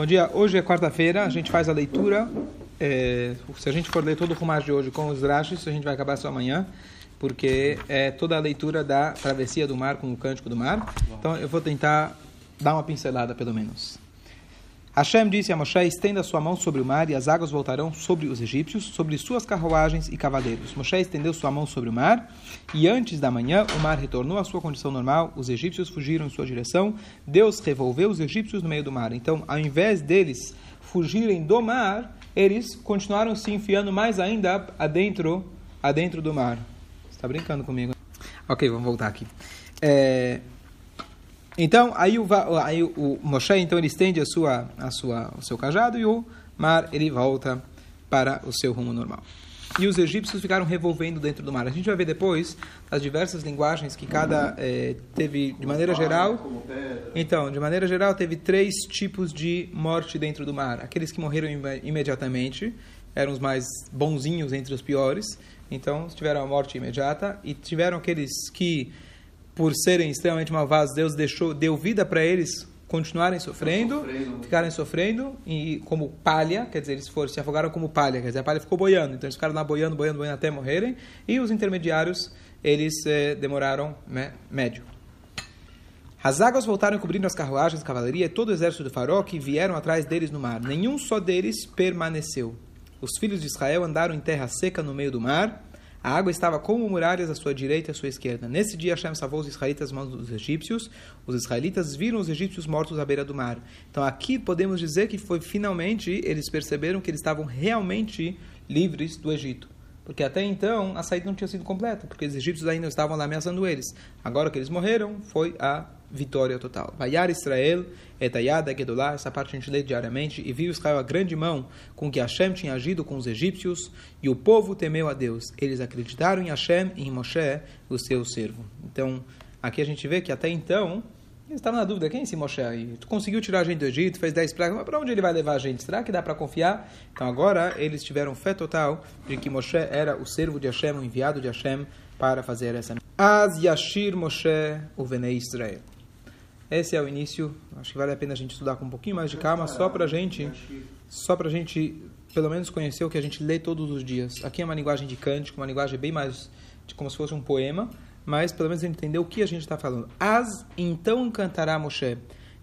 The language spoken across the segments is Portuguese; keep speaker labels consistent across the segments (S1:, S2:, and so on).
S1: Bom dia, hoje é quarta-feira, a gente faz a leitura. É, se a gente for ler todo o Rumash de hoje com os Rashis, a gente vai acabar só amanhã, porque é toda a leitura da travessia do mar com o cântico do mar. Então eu vou tentar dar uma pincelada, pelo menos. Hashem disse a Moshe: estenda sua mão sobre o mar e as águas voltarão sobre os egípcios, sobre suas carruagens e cavaleiros. Moshe estendeu sua mão sobre o mar e antes da manhã o mar retornou à sua condição normal. Os egípcios fugiram em sua direção. Deus revolveu os egípcios no meio do mar. Então, ao invés deles fugirem do mar, eles continuaram se enfiando mais ainda adentro, adentro do mar. Está brincando comigo? Ok, vamos voltar aqui. É, então, aí o, aí o Moshe, então, ele estende a sua, a sua, o seu cajado e o mar, ele volta para o seu rumo normal. E os egípcios ficaram revolvendo dentro do mar. A gente vai ver depois as diversas linguagens que cada é, teve, de maneira geral. Então, de maneira geral, teve três tipos de morte dentro do mar. Aqueles que morreram imediatamente, eram os mais bonzinhos entre os piores. Então, tiveram a morte imediata. E tiveram aqueles que por serem extremamente malvados, Deus deixou, deu vida para eles continuarem sofrendo, sofrendo, ficarem sofrendo, e como palha, quer dizer, eles foram, se afogaram como palha, quer dizer, a palha ficou boiando, então eles ficaram lá boiando, boiando, boiando até morrerem, e os intermediários, eles eh, demoraram né, médio. As águas voltaram cobrindo as carruagens, a cavalaria e todo o exército do faraó que vieram atrás deles no mar. Nenhum só deles permaneceu. Os filhos de Israel andaram em terra seca no meio do mar, a água estava como muralhas à sua direita e à sua esquerda. Nesse dia, Hashem salvou os israelitas mãos dos egípcios. Os israelitas viram os egípcios mortos à beira do mar. Então, aqui podemos dizer que foi finalmente eles perceberam que eles estavam realmente livres do Egito. Porque até então a saída não tinha sido completa, porque os egípcios ainda estavam lá ameaçando eles. Agora que eles morreram, foi a vitória total. Vaiar Israel, etayada gedolá, essa parte a gente lê diariamente, e viu Israel a grande mão com que Hashem tinha agido com os egípcios, e o povo temeu a Deus. Eles acreditaram em Hashem e em Moshe, o seu servo. Então, aqui a gente vê que até então, eles estavam na dúvida, quem é esse Moshe aí? Tu conseguiu tirar a gente do Egito, fez 10 pragas, mas para onde ele vai levar a gente? Será que dá para confiar? Então agora eles tiveram fé total de que Moshe era o servo de Hashem, o enviado de Hashem, para fazer essa As Yashir Moshe, o Venei Israel. Esse é o início. Acho que vale a pena a gente estudar com um pouquinho mais de calma, só para gente, só para gente, pelo menos conhecer o que a gente lê todos os dias. Aqui é uma linguagem de cântico, uma linguagem bem mais de como se fosse um poema, mas pelo menos entender o que a gente está falando. As então cantará Moshe.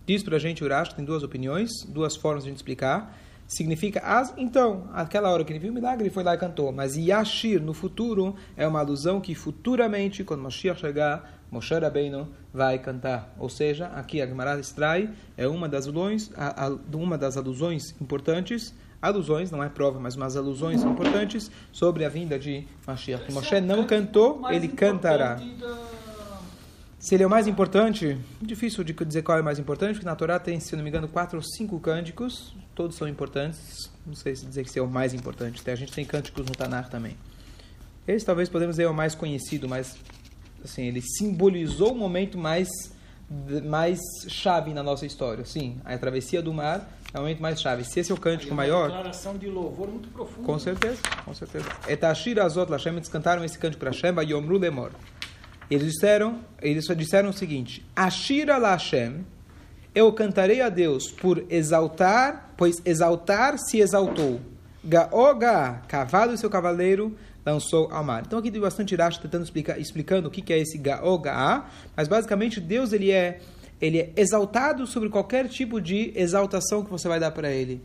S1: Diz para a gente Urash, tem duas opiniões, duas formas de a gente explicar. Significa as, então, aquela hora que ele viu o milagre, foi lá e cantou. Mas Yashir, no futuro, é uma alusão que futuramente, quando Moshiach chegar, Moshe Rabbeinu vai cantar. Ou seja, aqui a Gemara extrai é uma das uma das alusões importantes, alusões, não é prova, mas umas alusões importantes sobre a vinda de Mashiach. Moshe não cantou, ele cantará. Se ele é o mais importante, difícil de dizer qual é o mais importante, porque na Torá tem, se não me engano, quatro ou cinco cânticos, todos são importantes, não sei se dizer que é o mais importante, a gente tem cânticos no Tanar também. Esse talvez podemos dizer é o mais conhecido, mas assim, ele simbolizou o momento mais mais chave na nossa história. Sim, a travessia do mar é o momento mais chave. Se esse é o cântico maior.
S2: Uma declaração de louvor muito profunda.
S1: Com certeza, com certeza. Etashir Azot Lashem, eles cantaram esse cântico para Hashem, Yomru Lemor. Eles disseram, eles disseram o seguinte: Ashira Lashem, eu cantarei a Deus por exaltar, pois exaltar se exaltou. Gaoga, cavalo e seu cavaleiro, lançou ao mar. Então aqui tem bastante Irash tentando explicar, explicando o que é esse Gaoga, mas basicamente Deus ele é, ele é exaltado sobre qualquer tipo de exaltação que você vai dar para ele.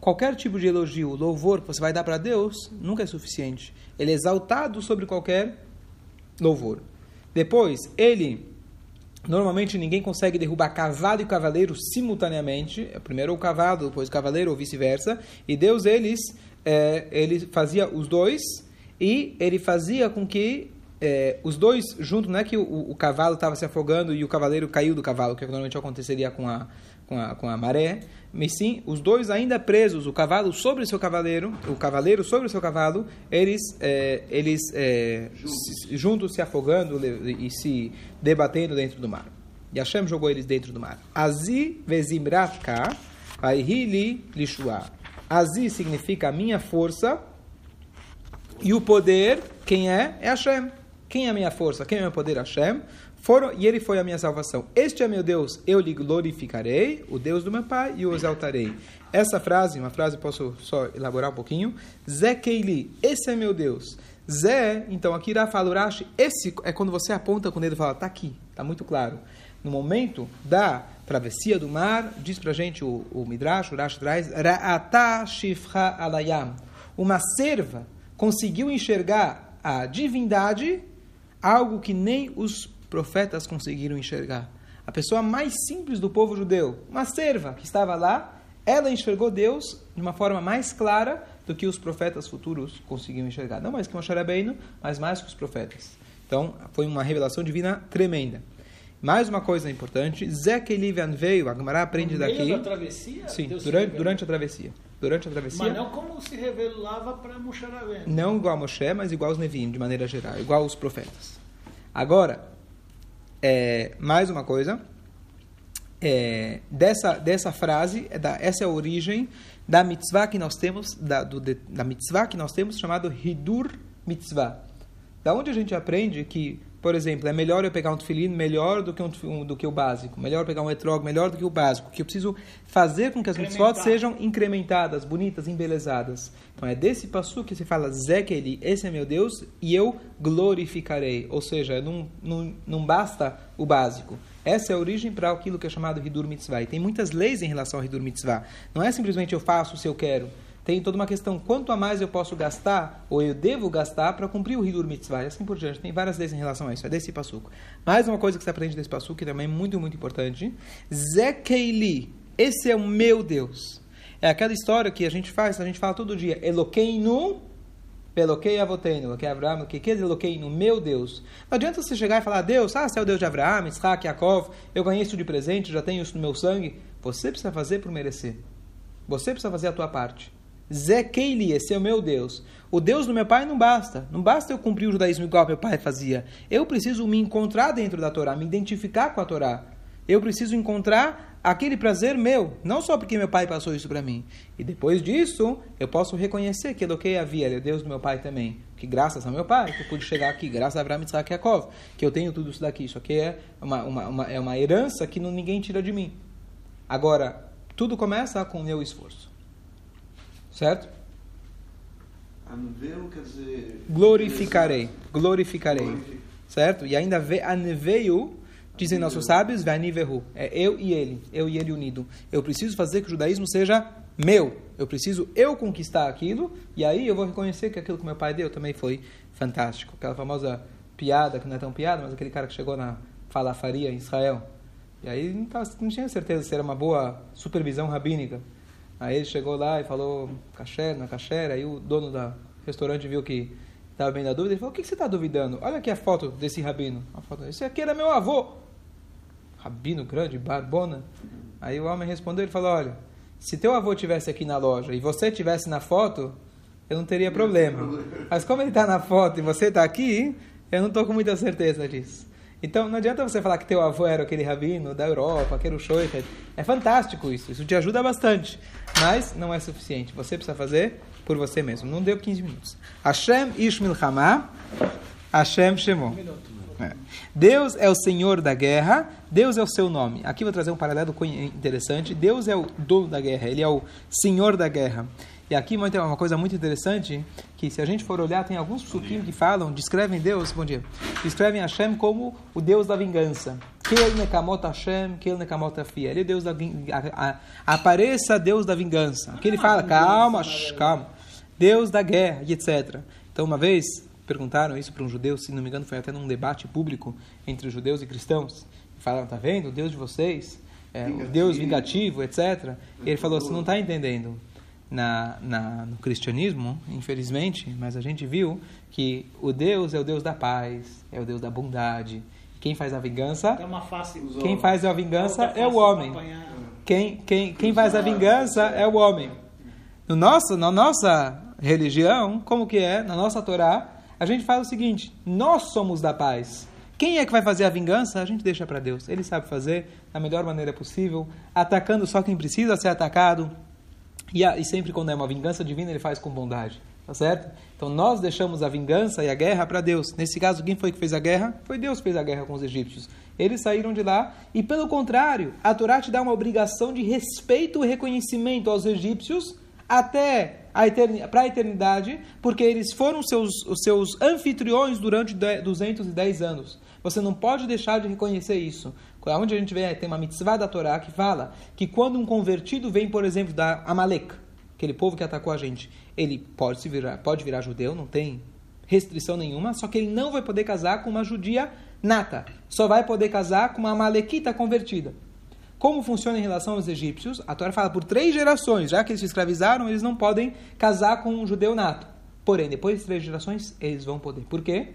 S1: Qualquer tipo de elogio, louvor que você vai dar para Deus nunca é suficiente. Ele é exaltado sobre qualquer louvor. Depois, ele Normalmente ninguém consegue derrubar cavalo e cavaleiro simultaneamente. Primeiro o cavalo, depois o cavaleiro ou vice-versa. E Deus eles é, ele fazia os dois e ele fazia com que é, os dois juntos, não é que o, o cavalo estava se afogando e o cavaleiro caiu do cavalo, que normalmente aconteceria com a, com a, com a maré, mas sim, os dois ainda presos, o cavalo sobre o seu cavaleiro, o cavaleiro sobre o seu cavalo, eles, é, eles é, juntos. juntos se afogando e se debatendo dentro do mar. E Hashem jogou eles dentro do mar. Azi vezimratka, aihili lishua. Azi significa a minha força, e o poder, quem é? É Hashem. Quem é a minha força? Quem é o meu poder? Hashem. foram, e ele foi a minha salvação. Este é meu Deus, eu lhe glorificarei, o Deus do meu pai, e o exaltarei. Essa frase, uma frase, posso só elaborar um pouquinho. Zé Keili, esse é meu Deus. Zé, então aqui irá falar esse é quando você aponta com o dedo e fala, tá aqui, tá muito claro. No momento da travessia do mar, diz pra gente o, o Midrash, o Urashi traz, Ra'ata Shifra Alayam. Uma serva conseguiu enxergar a divindade, algo que nem os profetas conseguiram enxergar. A pessoa mais simples do povo judeu, uma serva que estava lá, ela enxergou Deus de uma forma mais clara do que os profetas futuros conseguiam enxergar. Não mais que Moshe Rabbeinu, mas mais que os profetas. Então, foi uma revelação divina tremenda. Mais uma coisa importante, Zekelivan veio, a Gemara aprende
S2: no
S1: daqui.
S2: meio da travessia?
S1: Sim,
S2: Deus
S1: durante, durante a travessia. Durante a travessia.
S2: Mas não como se revelava para Moshe Rabbeinu.
S1: Não igual a Moshe, mas igual aos Nevim, de maneira geral, igual aos profetas. Agora, é, mais uma coisa, é, dessa, dessa frase, é da, essa é a origem da mitzvah que nós temos, da, do, da mitzvah que nós temos chamado Hidur Mitzvah. Da onde a gente aprende que, por exemplo, é melhor eu pegar um tefilim melhor do que, um, do que o básico, melhor pegar um etrog melhor do que o básico, que eu preciso fazer com que as mitzvot sejam incrementadas, bonitas, embelezadas. Então é desse passo que se fala Zekeli, esse é meu Deus, e eu glorificarei. Ou seja, não, não, não basta o básico. Essa é a origem para aquilo que é chamado Hidur Mitzvah. E tem muitas leis em relação ao Hidur Mitzvah. Não é simplesmente eu faço se eu quero. Tem toda uma questão, quanto a mais eu posso gastar, ou eu devo gastar, para cumprir o Hidur Mitzvah, e assim por diante. Tem várias leis em relação a isso, é desse passuco. Mais uma coisa que você aprende desse passuco, que também é muito, muito importante. Zekeili, esse é o meu Deus. É aquela história que a gente faz, a gente fala todo dia, Eloqueinu, Eloquei Avoteinu, Eloquei Avraham, que que é Eloqueinu, meu Deus. Não adianta você chegar e falar, Deus, ah, você é o Deus de Avraham, Isaac, Yaakov, eu ganhei isso de presente, já tenho isso no meu sangue. Você precisa fazer por merecer. Você precisa fazer a tua parte. Zekeili, esse é o meu Deus. O Deus do meu pai não basta. Não basta eu cumprir o judaísmo igual meu pai fazia. Eu preciso me encontrar dentro da Torá, me identificar com a Torá. Eu preciso encontrar aquele prazer meu, não só porque meu pai passou isso para mim. E depois disso, eu posso reconhecer que Eloquei havia, ele é Deus do meu pai também. Que graças ao meu pai, que eu pude chegar aqui, graças a Abraão, Isaac Yaakov, que eu tenho tudo isso daqui. Isso aqui é uma, uma, uma- é uma herança que não, ninguém tira de mim. Agora, tudo começa com o meu esforço. Certo?
S3: Anveu quer dizer.
S1: Glorificarei. Glorificarei.
S3: Glorific-
S1: Certo? E ainda ve, anveio, dizem nossos sábios, vanivehu. É eu e ele. Eu e ele unido. Eu preciso fazer que o judaísmo seja meu. Eu preciso eu conquistar aquilo. E aí eu vou reconhecer que aquilo que meu pai deu também foi fantástico. Aquela famosa piada, que não é tão piada, mas aquele cara que chegou na falafaria em Israel. E aí não, tava- não tinha certeza se era uma boa supervisão rabínica. Aí ele chegou lá e falou caché, na caché, aí o dono do restaurante viu que estava bem na dúvida, ele falou, o que que você está duvidando? Olha aqui a foto desse rabino. A foto, esse aqui era meu avô. Rabino grande, barbona. Aí o homem respondeu, ele falou, olha, se teu avô tivesse aqui na loja e você tivesse na foto, eu não teria problema. Mas como ele está na foto e você está aqui, eu não estou com muita certeza disso. Então não adianta você falar que teu avô era aquele rabino da Europa, aquele Shoichet. É fantástico isso, isso te ajuda bastante. Mas não é suficiente. Você precisa fazer por você mesmo. Não deu 15 minutos. Hashem Ish Milchama, Hashem Shemo. É. Deus é o Senhor da guerra, Deus é o seu nome. Aqui vou trazer um paralelo interessante. Deus é o dono da guerra, ele é o Senhor da guerra. E aqui ter uma coisa muito interessante, que se a gente for olhar, tem alguns psukim que falam, descrevem Deus, bom dia, descrevem Hashem como o Deus da vingança. Kel nekamot Hashem, kel nekamot afia. Ele é Deus da vin- a- a- Apareça Deus da vingança. Aqui ele fala, calma, calma. Deus da guerra etc. Então, uma vez perguntaram isso para um judeu, se não me engano, foi até num debate público entre judeus e cristãos. Falaram, tá vendo? O Deus de vocês é o Deus vingativo, etc. E ele falou, você não está entendendo. Na, na, no cristianismo, infelizmente, mas a gente viu que o Deus é o Deus da paz, é o Deus da bondade. Quem faz a vingança,
S2: face.
S1: quem faz a vingança é o homem. Quem, quem, quem faz a vingança é o homem. No nosso, na nossa religião, como que é? Na nossa Torá, a gente fala o seguinte: nós somos da paz. Quem é que vai fazer a vingança? A gente deixa para Deus. Ele sabe fazer da melhor maneira possível, atacando só quem precisa ser atacado. E, a- e sempre quando é uma vingança divina, ele faz com bondade. Tá certo? Então nós deixamos a vingança e a guerra para Deus. Nesse caso, quem foi que fez a guerra? Foi Deus que fez a guerra com os egípcios. Eles saíram de lá e, pelo contrário, a Torá te dá uma obrigação de respeito e reconhecimento aos egípcios até a eternidade, para a eternidade, porque eles foram seus, os seus anfitriões durante 210 anos. Você não pode deixar de reconhecer isso. Onde a gente vê, tem uma mitzvah da Torá que fala que quando um convertido vem, por exemplo, da Amalek, aquele povo que atacou a gente, ele pode se virar, pode virar judeu, não tem restrição nenhuma, só que ele não vai poder casar com uma judia nata. Só vai poder casar com uma amalequita convertida. Como funciona em relação aos egípcios? A Torá fala por três gerações, já que eles se escravizaram, eles não podem casar com um judeu nato. Porém, depois de três gerações, eles vão poder. Por quê?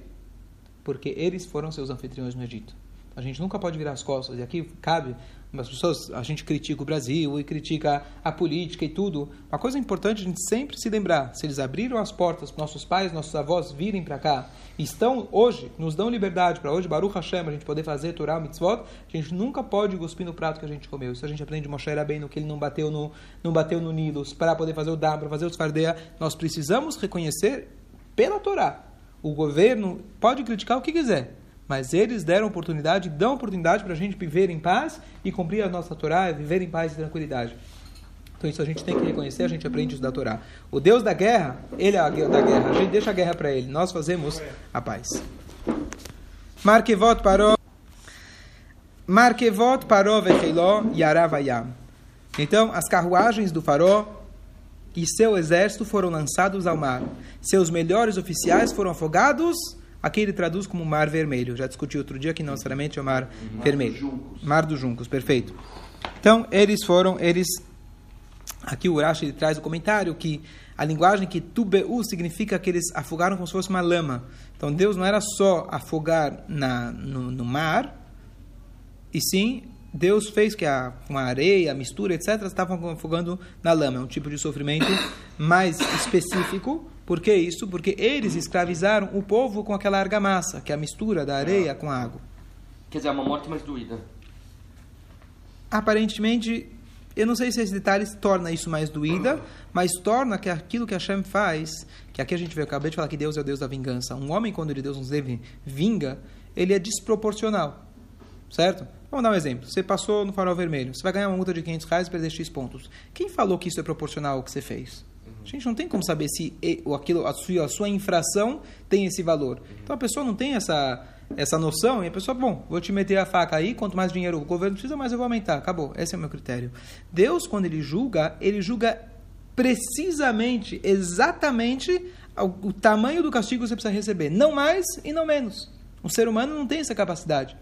S1: Porque eles foram seus anfitriões no Egito. A gente nunca pode virar as costas. E aqui cabe as pessoas, a gente critica o Brasil e critica a política e tudo. Uma coisa importante a gente sempre se lembrar: se eles abriram as portas para nossos pais, nossos avós virem para cá, estão hoje, nos dão liberdade para hoje, Baruch Hashem, a gente poder fazer Torah, Mitzvot, a gente nunca pode cuspir no prato que a gente comeu. Isso a gente aprende de Moshe bem no que ele não bateu no, não bateu no Nilos, para poder fazer o Dam, para fazer os Fardeia. Nós precisamos reconhecer pela Torá. O governo pode criticar o que quiser, mas eles deram oportunidade, dão oportunidade para a gente viver em paz e cumprir a nossa Torá, viver em paz e tranquilidade. Então isso a gente tem que reconhecer, a gente aprende isso da Torá. O Deus da guerra, ele é o Deus da guerra. A gente deixa a guerra para ele, nós fazemos a paz. Markevot parou. Markevot parou vecheiló yaravayam. Então as carruagens do faró e seu exército foram lançados ao mar. Seus melhores oficiais foram afogados Aqui ele traduz como Mar Vermelho. Já discuti outro dia que não necessariamente é o Mar, mar Vermelho. Dos mar dos Juncos, perfeito. Então, eles foram, eles... Aqui o Urash ele traz o comentário que a linguagem que tubeu significa que eles afogaram como se fosse uma lama. Então, Deus não era só afogar na, no, no mar, e sim Deus fez que a, com a areia, a mistura, etc., estavam afogando na lama. É um tipo de sofrimento mais específico por que isso? Porque eles escravizaram o povo com aquela argamassa, que é a mistura da areia com a água.
S3: Quer dizer, é uma morte mais doída.
S1: Aparentemente, eu não sei se esse detalhe torna isso mais doída, mas torna que aquilo que Hashem faz, que aqui a gente vê, eu acabei de falar que Deus é o Deus da vingança. Um homem, quando ele Deus nos deve vinga, ele é desproporcional. Certo? Vamos dar um exemplo. Você passou no farol vermelho. Você vai ganhar uma multa de 500 reais e perder X pontos. Quem falou que isso é proporcional ao que você fez? A gente não tem como saber se aquilo, a, sua, a sua infração tem esse valor. Então a pessoa não tem essa, essa noção e a pessoa, bom, vou te meter a faca aí, quanto mais dinheiro o governo precisa, mais eu vou aumentar. Acabou. Esse é o meu critério. Deus, quando ele julga, ele julga precisamente, exatamente o, tamanho do castigo que você precisa receber. Não mais e não menos. O ser humano não tem essa capacidade.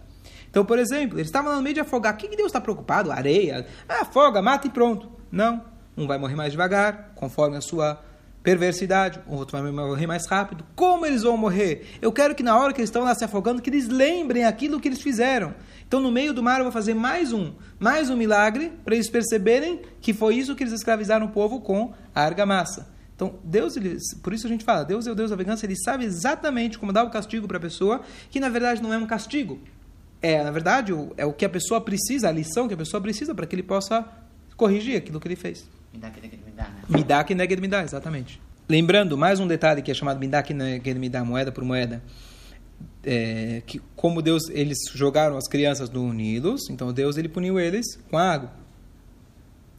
S1: Então, por exemplo, eles estavam no meio de afogar. O que Deus está preocupado? Areia? Ah, afoga, mata e pronto. Não. Um vai morrer mais devagar, conforme a sua perversidade, o outro vai morrer mais rápido. Como eles vão morrer? Eu quero que na hora que eles estão lá se afogando, que eles lembrem aquilo que eles fizeram. Então, no meio do mar, eu vou fazer mais um, mais um milagre, para eles perceberem que foi isso que eles escravizaram o povo com a argamassa. Então, Deus, ele, por isso a gente fala, Deus é o Deus da vingança, ele sabe exatamente como dar o castigo para a pessoa, que na verdade não é um castigo. É, na verdade, é o que a pessoa precisa, a lição que a pessoa precisa para que ele possa corrigir aquilo que ele fez. Midá que neged midá, exatamente. Lembrando, mais um detalhe que é chamado midá que neged midá, moeda por moeda. É, que como Deus, eles jogaram as crianças no Nilos, então Deus ele puniu eles com a água.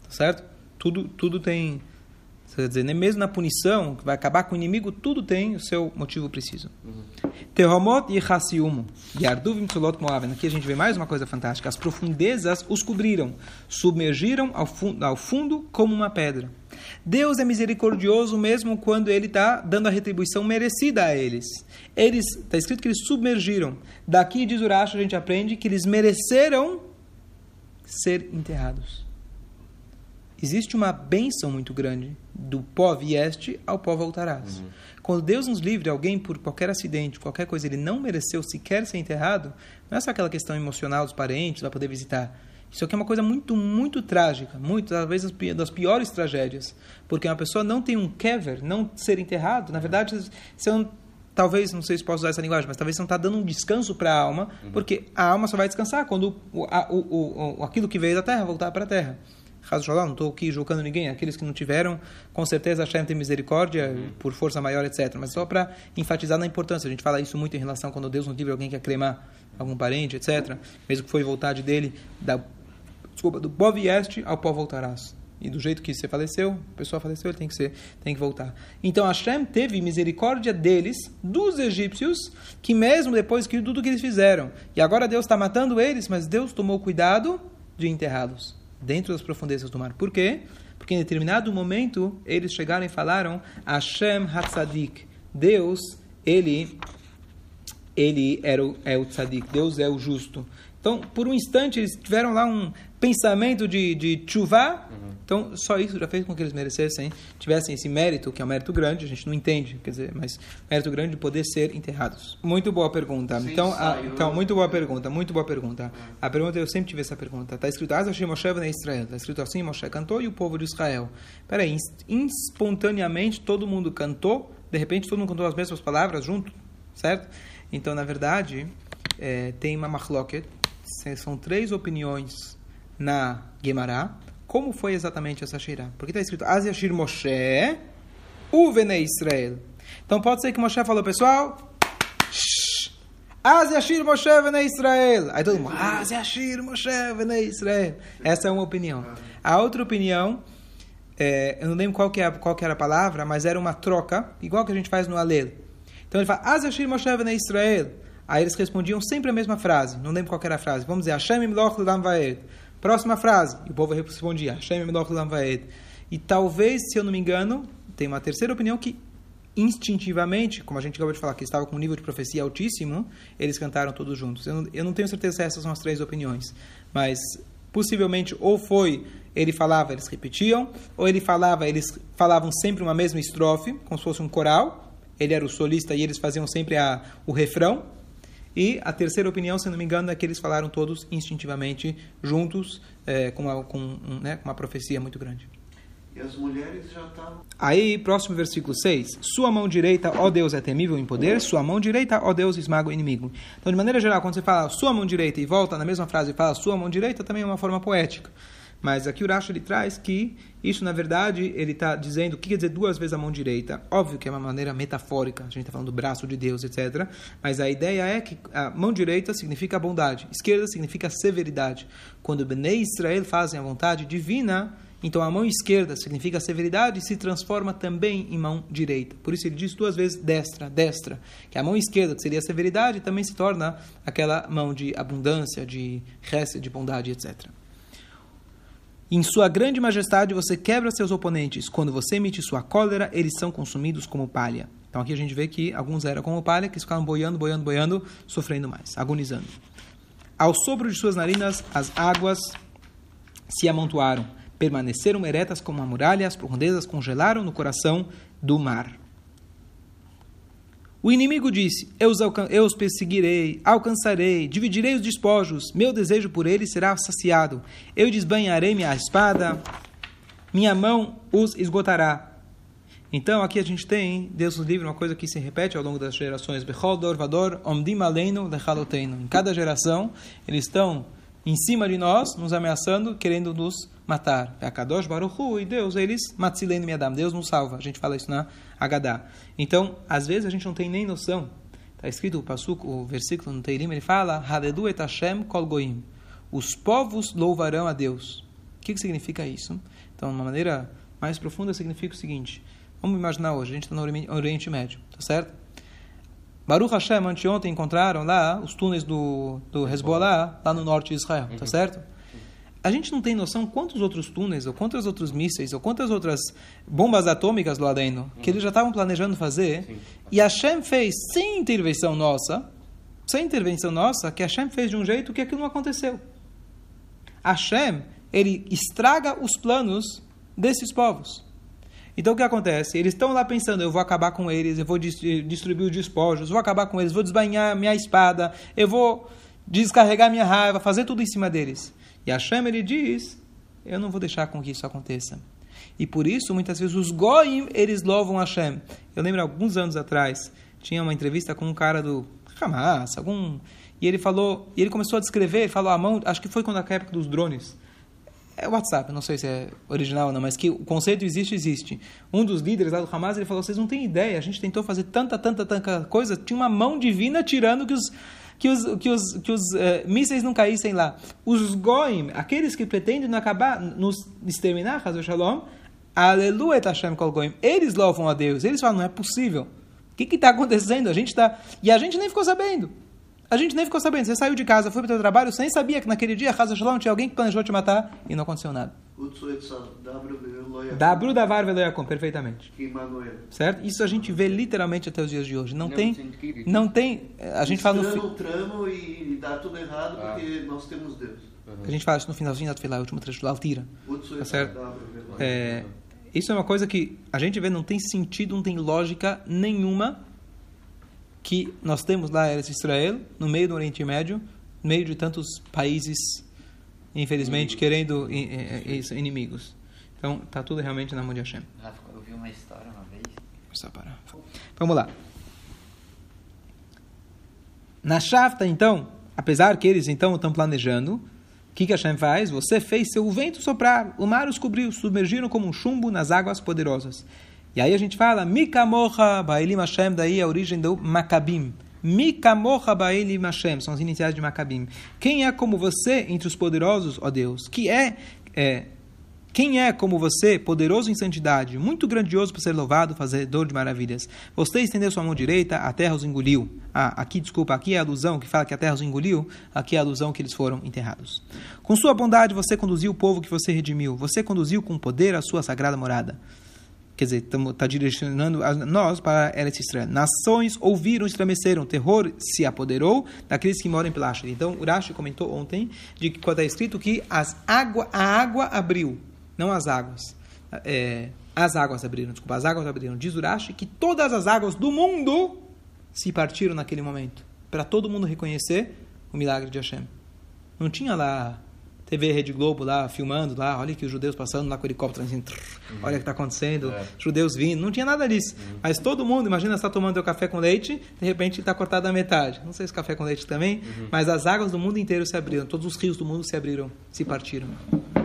S1: Tá certo? Tudo, tudo tem Quer dizer, nem mesmo na punição, que vai acabar com o inimigo, tudo tem o seu motivo preciso. Terromot e Hassiumo. Yarduvim Tzolot Moaven. Aqui a gente vê mais uma coisa fantástica. As profundezas os cobriram, submergiram ao fundo, ao fundo como uma pedra. Deus é misericordioso mesmo quando Ele está dando a retribuição merecida a eles. Eles, está escrito que eles submergiram. Daqui, diz Urash, a gente aprende que eles mereceram ser enterrados existe uma benção muito grande do pó vieste ao pó voltarás. Uhum. Quando Deus nos livre alguém por qualquer acidente, qualquer coisa, ele não mereceu sequer ser enterrado, não é só aquela questão emocional dos parentes, vai poder visitar. Isso aqui é uma coisa muito, muito trágica, muito, talvez das piores tragédias. Porque uma pessoa não tem um kever, não ser enterrado, na verdade, você não, talvez, não sei se posso usar essa linguagem, mas talvez você não está dando um descanso para a alma, uhum. porque a alma só vai descansar quando o, a, o, o, aquilo que veio da terra voltar para a terra. Não estou aqui julgando ninguém, aqueles que não tiveram, com certeza Hashem tem misericórdia por força maior, etc. Mas só para enfatizar na importância, a gente fala isso muito em relação quando Deus não livre alguém quer cremar algum parente, etc. Mesmo que foi vontade dele, da, desculpa, do pó vieste ao pó voltarás. E do jeito que você faleceu, a pessoa faleceu, ele tem que ser, tem que voltar. Então Hashem teve misericórdia deles, dos egípcios, que mesmo depois que tudo que eles fizeram, e agora Deus está matando eles, mas Deus tomou cuidado de enterrá-los dentro das profundezas do mar. Por quê? Porque em determinado momento eles chegaram e falaram Hashem Hatzadik, Deus, ele ele era o, é o tzadik, Deus é o justo. Então, por um instante, eles tiveram lá um pensamento de, de chuvá. Uhum. Então, só isso já fez com que eles merecessem, tivessem esse mérito, que é um mérito grande, a gente não entende, quer dizer, mas mérito grande de poder ser enterrados. Muito boa pergunta. Sim, então, a, então, muito boa pergunta, muito boa pergunta. A pergunta, eu sempre tive essa pergunta. Está escrito, Hashem Moshe na Israel. Está escrito assim, Moshe cantou e o povo de Israel. Peraí, espontaneamente todo mundo cantou, de repente todo mundo cantou as mesmas palavras junto, certo? Então, na verdade, é, tem uma machloket, são três opiniões na Gemara. Como foi exatamente essa Shirah? Porque está escrito Aziashir Moshe, Uvene Israel. Então pode ser que Moshe falou, pessoal, Aziashir Moshe Vene Israel. Aí todo mundo, Aziashir Moshe Vene Israel. Essa é uma opinião. A outra opinião, é, eu não lembro qual, que é, qual que era a palavra, mas era uma troca, igual que a gente faz no Alel. Então ele fala, Azashir Moshe Vene Israel. Aí eles respondiam sempre a mesma frase, não lembro qual era a frase. Vamos dizer, Hashem Imloch Lam Vaed. Próxima frase. E o povo respondia, Hashem Imloch Lam Vaed. E talvez, se eu não me engano, tem uma terceira opinião que instintivamente, como a gente acabou de falar, que estava com um nível de profecia altíssimo, eles cantaram todos juntos. Eu não, eu não tenho certeza se essas são as três opiniões, mas possivelmente ou foi ele falava, eles repetiam, ou ele falava, eles falavam sempre uma mesma estrofe, como se fosse um coral, ele era o solista e eles faziam sempre a, o refrão. E a terceira opinião, se não me engano, é que eles falaram todos instintivamente, juntos, é, com, uma, com, um, né, uma profecia muito grande.
S4: E as mulheres já estavam.
S1: Aí, próximo versículo 6. Sua mão direita, ó Deus, é temível em poder, sua mão direita, ó Deus, esmaga o inimigo. Então, de maneira geral, quando você fala sua mão direita e volta na mesma frase e fala sua mão direita, também é uma forma poética. Mas aqui o Rashi ele traz que isso, na verdade, ele está dizendo o que quer dizer duas vezes a mão direita. Óbvio que é uma maneira metafórica, a gente está falando do braço de Deus, etc. Mas a ideia é que a mão direita significa bondade, esquerda significa severidade. Quando Bnei Israel fazem a vontade divina, então a mão esquerda significa severidade e se transforma também em mão direita. Por isso ele diz duas vezes destra, destra. Que a mão esquerda, que seria severidade, também se torna aquela mão de abundância, de resto, de bondade, etc. Em sua grande majestade você quebra seus oponentes. Quando você emite sua cólera, eles são consumidos como palha. Então aqui a gente vê que alguns eram como palha, que ficavam boiando, boiando, boiando, sofrendo mais, agonizando. Ao sopro de suas narinas, as águas se amontoaram, permaneceram eretas como uma muralha, as profundezas congelaram no coração do mar. O inimigo disse: eu os, eu os perseguirei, alcançarei, dividirei os despojos, meu desejo por eles será saciado. Eu desbanharei minha espada, minha mão os esgotará. Então aqui a gente tem, Deus nos livre, uma coisa que se repete ao longo das gerações. Em cada geração, eles estão em cima de nós, nos ameaçando, querendo nos matar. É a Kadosh Baruchu e Deus, eles, Matzilenu Miadam, Deus nos salva. A gente fala isso na Agadá. Então, às vezes a gente não tem nem noção. Está escrito o pasuk, o versículo no Teirim, ele fala, Hadedu et Hashem kol goim. Os povos louvarão a Deus. O que, que significa isso? Então, de uma maneira mais profunda, significa o seguinte. Vamos imaginar hoje, a gente está no Oriente Médio, tá certo? Baruch Hashem, anteontem encontraram lá os túneis do, do Hezbollah, lá no norte de Israel, tá uhum. certo? A gente não tem noção quantos outros túneis, ou quantos outros mísseis, ou quantas outras bombas atômicas lá dentro, que eles já estavam planejando fazer, Sim. e Hashem fez sem intervenção nossa, sem intervenção nossa, que Hashem fez de um jeito que aquilo não aconteceu. Hashem, ele estraga os planos desses povos. Então o que acontece? Eles estão lá pensando, eu vou acabar com eles, eu vou destruir os despojos, vou acabar com eles, vou desbanhar minha espada, eu vou descarregar minha raiva, fazer tudo em cima deles. E Hashem, ele diz, eu não vou deixar com que isso aconteça. E por isso, muitas vezes, os goim, eles louvam Hashem. Eu lembro, alguns anos atrás, tinha uma entrevista com um cara do Hamas, algum... E ele falou, e ele começou a descrever, falou a mão, acho que foi quando a época dos drones, é WhatsApp, não sei se é original ou não, mas que o conceito existe, existe. Um dos líderes lá do Hamas, ele falou, vocês não têm ideia, a gente tentou fazer tanta, tanta, tanta coisa, tinha uma mão divina tirando que os, que os, que os, que os uh, mísseis não caíssem lá. Os goim, aqueles que pretendem acabar, nos exterminar, Hazel Shalom, aleluia, Hashem Kol Goim, eles louvam a Deus, eles falam, não é possível. O que está acontecendo? A gente tá... E a gente nem ficou sabendo. A gente nem ficou sabendo. Você saiu de casa, foi para o seu trabalho, você nem sabia que naquele dia, Hazel Shalom, tinha alguém que planejou te matar e não aconteceu nada. Dabru Davar Veloyakom, perfeitamente. Certo? Isso a gente vê literalmente até os dias de hoje. Não, tem. Não tem. A gente fala no.
S4: Tramo, tramo e dá tudo errado
S3: Ah.
S4: porque nós temos Deus.
S1: A gente fala isso no finalzinho da Tefilá, o último trecho do Altira. Tá certo? É, isso é uma coisa que a gente vê, não tem sentido, não tem lógica nenhuma que nós temos lá Eretz Israel, no meio do Oriente Médio, no meio de tantos países, infelizmente, querendo i- i- isso, inimigos. Então, está tudo realmente na mão de Hashem.
S5: Rafa, eu vi uma história uma vez.
S1: Só parar. Vamos lá. Na Shafta, então, apesar que eles então estão planejando, o que, que Hashem faz? Você fez seu vento soprar, o mar os cobriu, submergiram como um chumbo nas águas poderosas. E aí a gente fala, Mikamocha Baelim Hashem, daí a origem do Macabim. Mikamocha Baelim Hashem, são as iniciais de Macabim. Quem é como você entre os poderosos, ó Deus? Que é, é quem é como você, poderoso em santidade, muito grandioso para ser louvado, fazedor de maravilhas? Você estendeu sua mão direita, a terra os engoliu. Ah, aqui, desculpa, aqui é a alusão que fala que a terra os engoliu, aqui é a alusão que eles foram enterrados. Com sua bondade você conduziu o povo que você redimiu, você conduziu com poder a sua sagrada morada. Quer dizer, está direcionando a nós para Eretz Israel. Nações ouviram, estremeceram, terror se apoderou daqueles que moram em Pelash. Então, Urashi comentou ontem de que está escrito que as água, a água abriu, não as águas. É, as águas abriram, desculpa, as águas abriram. Diz Urashi que todas as águas do mundo se partiram naquele momento, para todo mundo reconhecer o milagre de Hashem. Não tinha lá TV Rede Globo lá filmando lá, olha que os judeus passando lá com o helicóptero assim, trrr, olha o que está acontecendo,
S3: É.
S1: judeus vindo, não tinha nada disso. Mas todo mundo, imagina você está tomando teu café com leite, de repente está cortado a metade. Não sei se café com leite também, mas as águas do mundo inteiro se abriram, todos os rios do mundo se abriram, se partiram.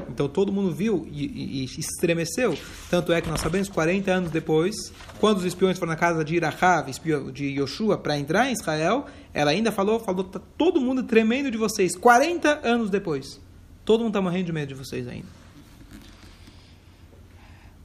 S1: Então todo mundo viu e, e- e estremeceu. Tanto é que nós sabemos, 40 anos depois, quando os espiões foram na casa de Irachav, de Yoshua, para entrar em Israel, ela ainda falou, falou, tá todo mundo tremendo de vocês. 40 anos depois. Todo mundo está morrendo de medo de vocês ainda.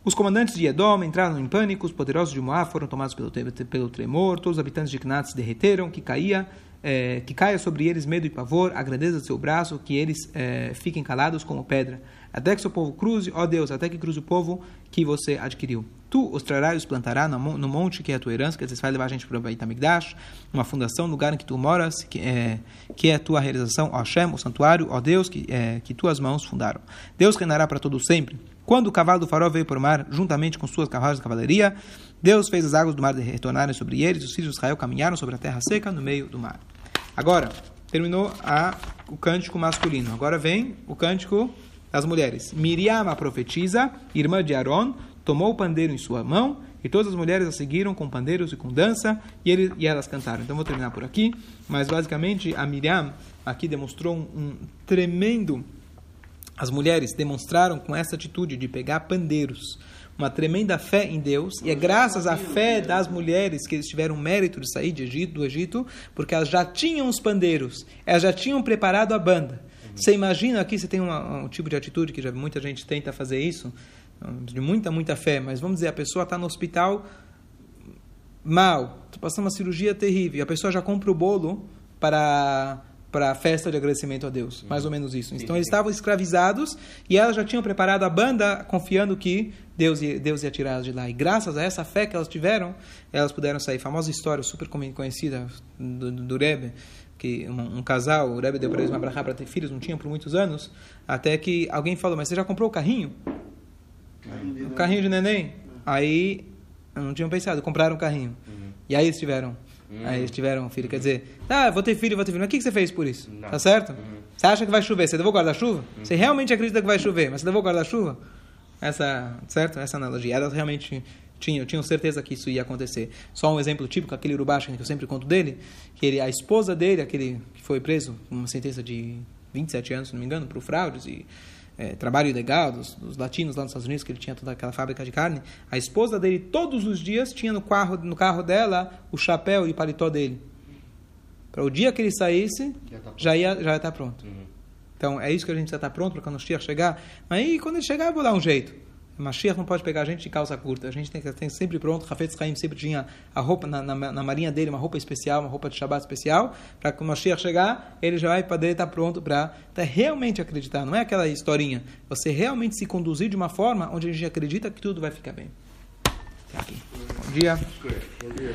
S1: Os comandantes de Edom entraram em pânico, os poderosos de Moab foram tomados pelo, pelo tremor, todos os habitantes de se derreteram, que caía, eh, que caia sobre eles medo e pavor, a grandeza do seu braço, que eles eh, fiquem calados como pedra. Até que seu povo cruze, ó Deus, até que cruze o povo que você adquiriu. Tu os trarás e os plantará no, mon- no monte que é a tua herança, dizer, você vai levar a gente para o Beit HaMikdash, uma fundação, lugar em que tu moras, que é, que é a tua realização, ó Hashem, o santuário, ó Deus, que, é, que tuas mãos fundaram. Deus reinará para todo sempre. Quando o cavalo do farol veio para o mar, juntamente com suas carruagens de cavalaria, Deus fez as águas do mar retornarem sobre eles, os filhos de Israel caminharam sobre a terra seca no meio do mar. Agora, terminou a, o cântico masculino. Agora vem o cântico das mulheres. Miriam, a profetisa, irmã de Aaron, tomou o pandeiro em sua mão, e todas as mulheres a seguiram com pandeiros e com dança, e, ele, e elas cantaram. Então vou terminar por aqui, mas basicamente a Miriam aqui demonstrou um, um tremendo as mulheres demonstraram com essa atitude de pegar pandeiros uma tremenda fé em Deus, e é graças à fé das mulheres que eles tiveram mérito de sair de Egito, do Egito, porque elas já tinham os pandeiros, elas já tinham preparado a banda. Você imagina aqui, você tem uma- um tipo de atitude que já muita gente tenta fazer isso, de muita, muita fé, mas vamos dizer, a pessoa está no hospital mal, está passando uma cirurgia terrível, e a pessoa já compra o bolo para para a festa de agradecimento a Deus, mais ou menos isso. Então eles estavam escravizados e elas já tinham preparado a banda confiando que Deus ia, Deus ia tirá-las de lá. E graças a essa fé que elas tiveram, elas puderam sair. Famosa história, super conhe- conhecida do, do, Rebbe, que um, um casal, o Rebbe deu para eles uma brachá para ter filhos, não tinha por muitos anos, até que alguém falou, mas você já comprou o carrinho? O carrinho de neném? Aí, não tinham pensado, compraram um carrinho. E aí eles tiveram. Aí eles tiveram um filho. Quer dizer, ah, vou ter filho, vou ter filho. Mas o que que você fez por isso?
S3: Não.
S1: Tá certo? Você acha que vai chover? Você levou guarda-chuva? Você realmente acredita que vai chover, mas você levou guarda-chuva? Essa, certo? Essa analogia. Elas realmente tinham, tinham certeza que isso ia acontecer. Só um exemplo típico, aquele Urubashi que eu sempre conto dele, que ele, a esposa dele, aquele que foi preso, com uma sentença de 27 anos, se não me engano, por fraudes e é, trabalho ilegal dos, dos, latinos lá nos Estados Unidos, que ele tinha toda aquela fábrica de carne, a esposa dele todos os dias tinha no carro, no carro dela o chapéu e o paletó dele. Para o dia que ele saísse, já ia, já ia estar pronto. Uhum. Então é isso que a gente já está pronto para quando o Mashiach chegar. Aí quando ele chegar, eu vou dar um jeito. Mashiach não pode pegar a gente de calça curta. A gente tem que ter sempre pronto. Rafetz Haim sempre tinha a roupa na, na, na, marinha dele, uma roupa especial, uma roupa de Shabbat especial, para que o Mashiach chegar, ele já vai poder estar pronto para realmente acreditar. Não é aquela historinha. Você realmente se conduzir de uma forma onde a gente acredita que tudo vai ficar bem. Até aqui. Bom dia.
S4: Bom dia.